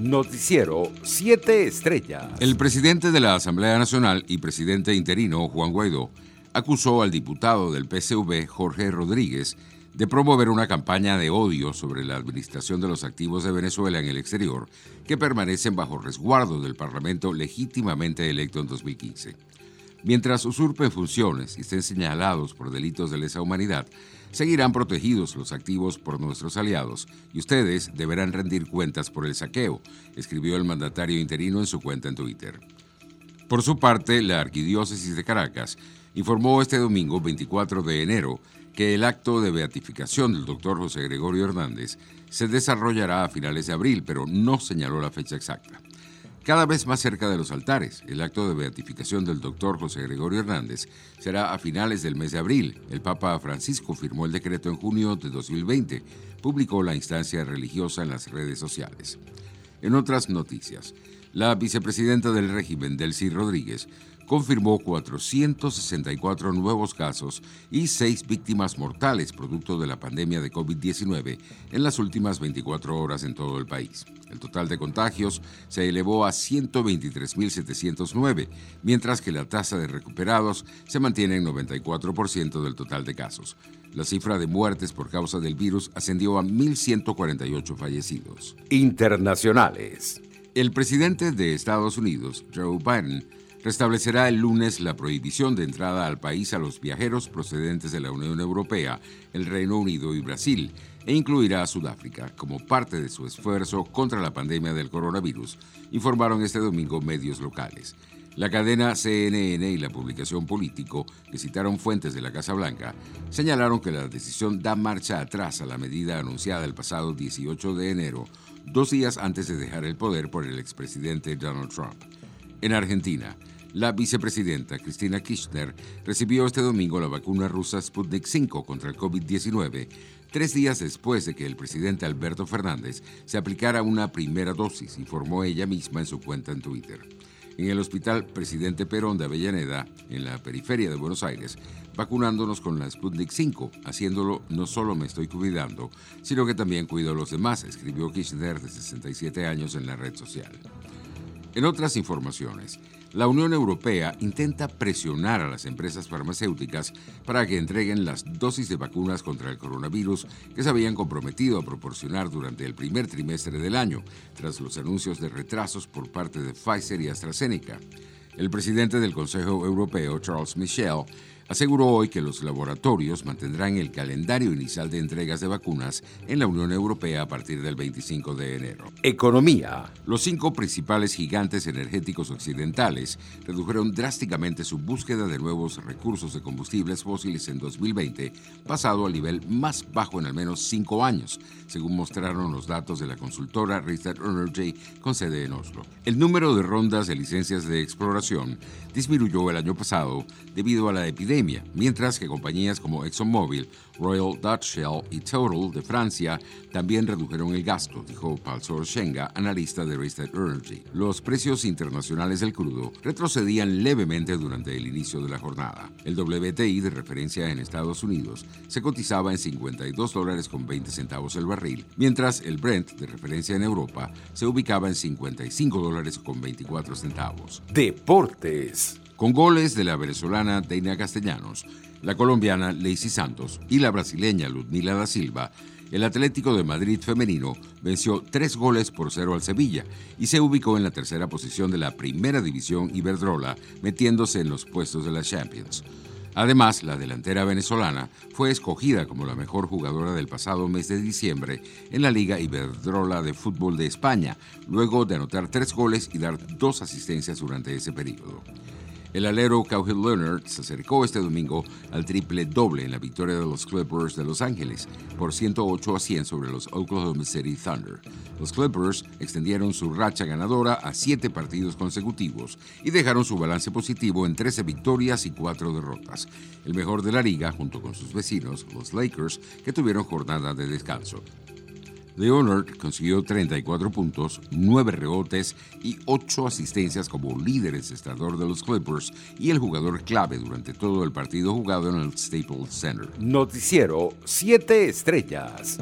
Noticiero 7 Estrellas. El presidente de la Asamblea Nacional y presidente interino, Juan Guaidó, acusó al diputado del PCV, Jorge Rodríguez, de promover una campaña de odio sobre la administración de los activos de Venezuela en el exterior que permanecen bajo resguardo del Parlamento legítimamente electo en 2015. Mientras usurpen funciones y estén señalados por delitos de lesa humanidad, seguirán protegidos los activos por nuestros aliados y ustedes deberán rendir cuentas por el saqueo, escribió el mandatario interino en su cuenta en Twitter. Por su parte, la Arquidiócesis de Caracas informó este domingo 24 de enero que el acto de beatificación del doctor José Gregorio Hernández se desarrollará a finales de abril, pero no señaló la fecha exacta. Cada vez más cerca de los altares, el acto de beatificación del doctor José Gregorio Hernández será a finales del mes de abril. El Papa Francisco firmó el decreto en junio de 2020, publicó la instancia religiosa en las redes sociales. En otras noticias, la vicepresidenta del régimen, Delcy Rodríguez, confirmó 464 nuevos casos y seis víctimas mortales producto de la pandemia de COVID-19 en las últimas 24 horas en todo el país. El total de contagios se elevó a 123.709, mientras que la tasa de recuperados se mantiene en 94% del total de casos. La cifra de muertes por causa del virus ascendió a 1.148 fallecidos. Internacionales. El presidente de Estados Unidos, Joe Biden, restablecerá el lunes la prohibición de entrada al país a los viajeros procedentes de la Unión Europea, el Reino Unido y Brasil, e incluirá a Sudáfrica como parte de su esfuerzo contra la pandemia del coronavirus, informaron este domingo medios locales. La cadena CNN y la publicación Político, que citaron fuentes de la Casa Blanca, señalaron que la decisión da marcha atrás a la medida anunciada el pasado 18 de enero, dos días antes de dejar el poder por el expresidente Donald Trump. En Argentina, la vicepresidenta Cristina Kirchner recibió este domingo la vacuna rusa Sputnik V contra el COVID-19, tres días después de que el presidente Alberto Fernández se aplicara una primera dosis, informó ella misma en su cuenta en Twitter. En el Hospital Presidente Perón de Avellaneda, en la periferia de Buenos Aires, vacunándonos con la Sputnik 5, haciéndolo no solo me estoy cuidando, sino que también cuido a los demás, escribió Kirchner de 67 años en la red social. En otras informaciones, la Unión Europea intenta presionar a las empresas farmacéuticas para que entreguen las dosis de vacunas contra el coronavirus que se habían comprometido a proporcionar durante el primer trimestre del año, tras los anuncios de retrasos por parte de Pfizer y AstraZeneca. El presidente del Consejo Europeo, Charles Michel, aseguró hoy que los laboratorios mantendrán el calendario inicial de entregas de vacunas en la Unión Europea a partir del 25 de enero. Economía. Los cinco principales gigantes energéticos occidentales redujeron drásticamente su búsqueda de nuevos recursos de combustibles fósiles en 2020, pasado al nivel más bajo en al menos cinco años, según mostraron los datos de la consultora Rystad Energy con sede en Oslo. El número de rondas de licencias de exploración disminuyó el año pasado debido a la epidemia mientras que compañías como ExxonMobil, Royal Dutch Shell y Total de Francia también redujeron el gasto, dijo Palsor Shenga, analista de Rystad Energy. Los precios internacionales del crudo retrocedían levemente durante el inicio de la jornada. El WTI de referencia en Estados Unidos se cotizaba en 52 dólares con 20 centavos el barril, mientras el Brent de referencia en Europa se ubicaba en 55 dólares con 24 centavos. Deportes con goles de la venezolana Deina Castellanos, la colombiana Lacey Santos y la brasileña Ludmila da Silva, el Atlético de Madrid femenino venció tres goles por cero al Sevilla y se ubicó en la tercera posición de la primera división Iberdrola, metiéndose en los puestos de la Champions. Además, la delantera venezolana fue escogida como la mejor jugadora del pasado mes de diciembre en la Liga Iberdrola de Fútbol de España, luego de anotar tres goles y dar dos asistencias durante ese periodo. El alero Cowhill Leonard se acercó este domingo al triple doble en la victoria de los Clippers de Los Ángeles por 108 a 100 sobre los Oklahoma City Thunder. Los Clippers extendieron su racha ganadora a siete partidos consecutivos y dejaron su balance positivo en 13 victorias y 4 derrotas. El mejor de la liga junto con sus vecinos, los Lakers, que tuvieron jornada de descanso. Leonard consiguió 34 puntos, 9 rebotes y 8 asistencias como líder encestador de los Clippers y el jugador clave durante todo el partido jugado en el Staples Center. Noticiero 7 Estrellas.